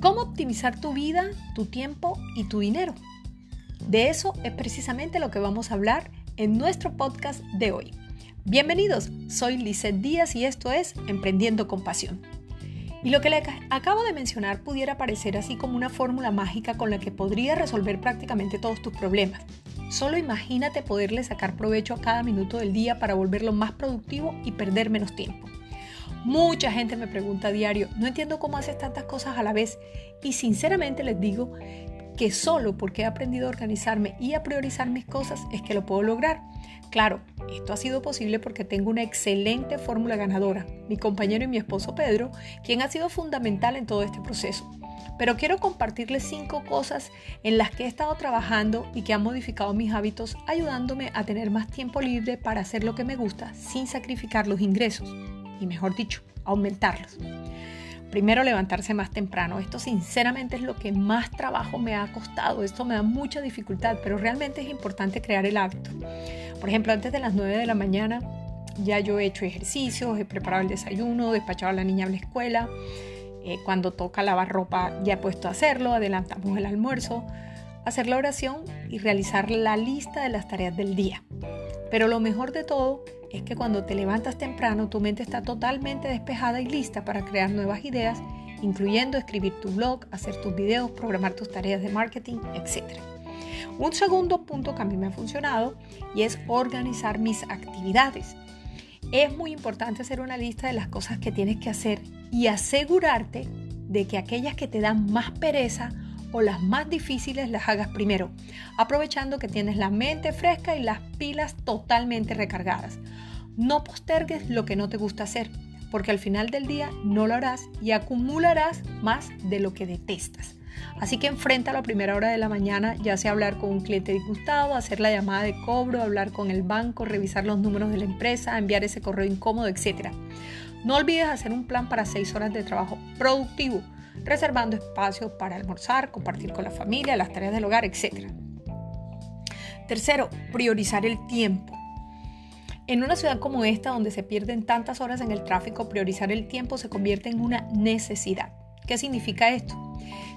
¿Cómo optimizar tu vida, tu tiempo y tu dinero? De eso es precisamente lo que vamos a hablar en nuestro podcast de hoy. Bienvenidos, soy Lizeth Díaz y esto es Emprendiendo con Pasión. Y lo que le acabo de mencionar pudiera parecer así como una fórmula mágica con la que podría resolver prácticamente todos tus problemas. Solo imagínate poderle sacar provecho a cada minuto del día para volverlo más productivo y perder menos tiempo. Mucha gente me pregunta a diario, no entiendo cómo haces tantas cosas a la vez y sinceramente les digo que solo porque he aprendido a organizarme y a priorizar mis cosas es que lo puedo lograr. Claro, esto ha sido posible porque tengo una excelente fórmula ganadora, mi compañero y mi esposo Pedro, quien ha sido fundamental en todo este proceso. Pero quiero compartirles cinco cosas en las que he estado trabajando y que han modificado mis hábitos, ayudándome a tener más tiempo libre para hacer lo que me gusta sin sacrificar los ingresos y mejor dicho, aumentarlos. Primero levantarse más temprano. Esto sinceramente es lo que más trabajo me ha costado. Esto me da mucha dificultad, pero realmente es importante crear el hábito. Por ejemplo, antes de las 9 de la mañana ya yo he hecho ejercicios, he preparado el desayuno, despachado a la niña a la escuela. Eh, cuando toca lavar ropa ya he puesto a hacerlo, adelantamos el almuerzo, hacer la oración y realizar la lista de las tareas del día. Pero lo mejor de todo es que cuando te levantas temprano tu mente está totalmente despejada y lista para crear nuevas ideas, incluyendo escribir tu blog, hacer tus videos, programar tus tareas de marketing, etc. Un segundo punto que a mí me ha funcionado y es organizar mis actividades. Es muy importante hacer una lista de las cosas que tienes que hacer y asegurarte de que aquellas que te dan más pereza o las más difíciles las hagas primero, aprovechando que tienes la mente fresca y las pilas totalmente recargadas. No postergues lo que no te gusta hacer, porque al final del día no lo harás y acumularás más de lo que detestas. Así que enfrenta a la primera hora de la mañana, ya sea hablar con un cliente disgustado, hacer la llamada de cobro, hablar con el banco, revisar los números de la empresa, enviar ese correo incómodo, etc. No olvides hacer un plan para 6 horas de trabajo productivo reservando espacio para almorzar, compartir con la familia, las tareas del hogar, etc. Tercero, priorizar el tiempo. En una ciudad como esta, donde se pierden tantas horas en el tráfico, priorizar el tiempo se convierte en una necesidad. ¿Qué significa esto?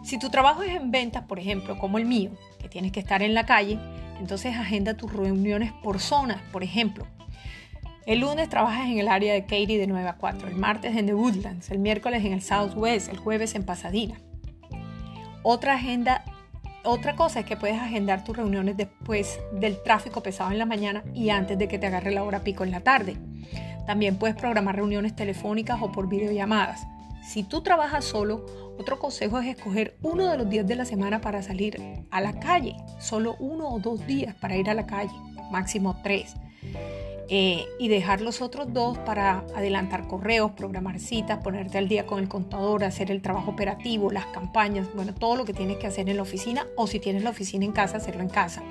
Si tu trabajo es en ventas, por ejemplo, como el mío, que tienes que estar en la calle, entonces agenda tus reuniones por zonas, por ejemplo. El lunes trabajas en el área de Katy de 9 a 4, el martes en The Woodlands, el miércoles en el Southwest, el jueves en Pasadena. Otra agenda, otra cosa es que puedes agendar tus reuniones después del tráfico pesado en la mañana y antes de que te agarre la hora pico en la tarde. También puedes programar reuniones telefónicas o por videollamadas. Si tú trabajas solo, otro consejo es escoger uno de los días de la semana para salir a la calle. Solo uno o dos días para ir a la calle, máximo tres. Eh, y dejar los otros dos para adelantar correos, programar citas, ponerte al día con el contador, hacer el trabajo operativo, las campañas, bueno, todo lo que tienes que hacer en la oficina o si tienes la oficina en casa, hacerlo en casa.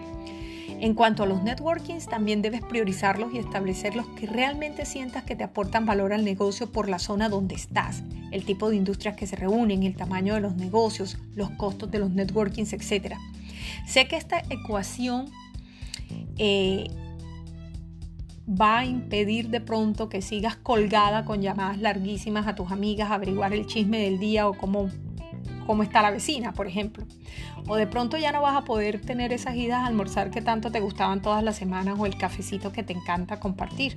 En cuanto a los networkings, también debes priorizarlos y establecer los que realmente sientas que te aportan valor al negocio por la zona donde estás, el tipo de industrias que se reúnen, el tamaño de los negocios, los costos de los networkings, etc. Sé que esta ecuación eh, va a impedir de pronto que sigas colgada con llamadas larguísimas a tus amigas, averiguar el chisme del día o cómo, cómo está la vecina, por ejemplo. O de pronto ya no vas a poder tener esas idas a almorzar que tanto te gustaban todas las semanas o el cafecito que te encanta compartir.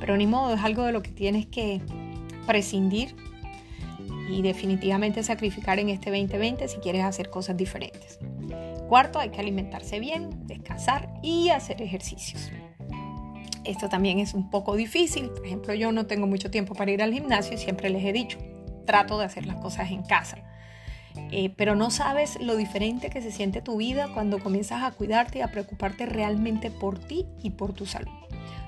Pero ni modo, es algo de lo que tienes que prescindir y definitivamente sacrificar en este 2020 si quieres hacer cosas diferentes. Cuarto, hay que alimentarse bien, descansar y hacer ejercicios. Esto también es un poco difícil. Por ejemplo, yo no tengo mucho tiempo para ir al gimnasio y siempre les he dicho, trato de hacer las cosas en casa. Eh, pero no sabes lo diferente que se siente tu vida cuando comienzas a cuidarte y a preocuparte realmente por ti y por tu salud.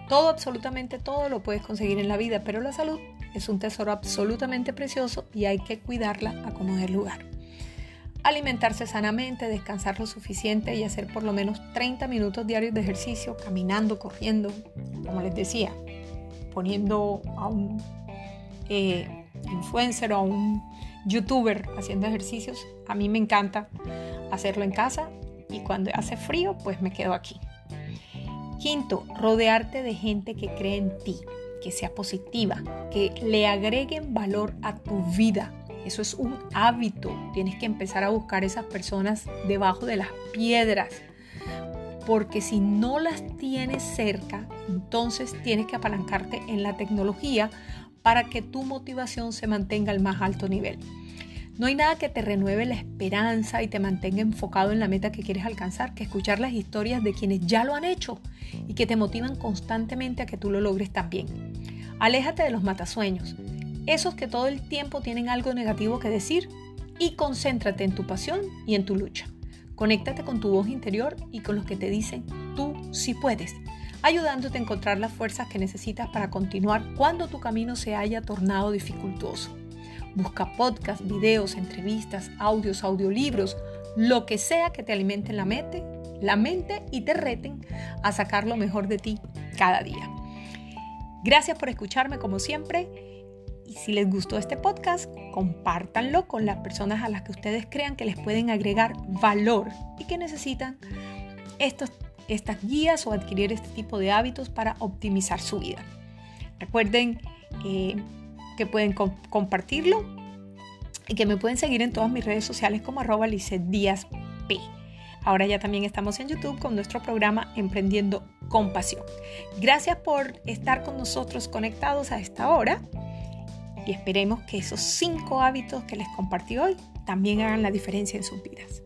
Todo, absolutamente todo lo puedes conseguir en la vida, pero la salud es un tesoro absolutamente precioso y hay que cuidarla a como dé lugar alimentarse sanamente, descansar lo suficiente y hacer por lo menos 30 minutos diarios de ejercicio, caminando, corriendo, como les decía, poniendo a un eh, influencer o a un youtuber haciendo ejercicios. A mí me encanta hacerlo en casa y cuando hace frío, pues me quedo aquí. Quinto, rodearte de gente que cree en ti, que sea positiva, que le agreguen valor a tu vida Eso es un hábito. Tienes que empezar a buscar esas personas debajo de las piedras. Porque si no las tienes cerca, entonces tienes que apalancarte en la tecnología para que tu motivación se mantenga al más alto nivel. No hay nada que te renueve la esperanza y te mantenga enfocado en la meta que quieres alcanzar que escuchar las historias de quienes ya lo han hecho y que te motivan constantemente a que tú lo logres también. Aléjate de los matasueños, esos que todo el tiempo tienen algo negativo que decir y concéntrate en tu pasión y en tu lucha. Conéctate con tu voz interior y con los que te dicen tú sí puedes, ayudándote a encontrar las fuerzas que necesitas para continuar cuando tu camino se haya tornado dificultoso. Busca podcasts, videos, entrevistas, audios, audiolibros, lo que sea que te alimenten la mente, la mente y te reten a sacar lo mejor de ti cada día. Gracias por escucharme como siempre. Y si les gustó este podcast, compártanlo con las personas a las que ustedes crean que les pueden agregar valor y que necesitan estos, estas guías o adquirir este tipo de hábitos para optimizar su vida. Recuerden eh, que pueden compartirlo y que me pueden seguir en todas mis redes sociales como arroba Díaz P. Ahora ya también estamos en YouTube con nuestro programa Emprendiendo con Pasión. Gracias por estar con nosotros conectados a esta hora y esperemos que esos cinco hábitos que les compartí hoy también hagan la diferencia en sus vidas.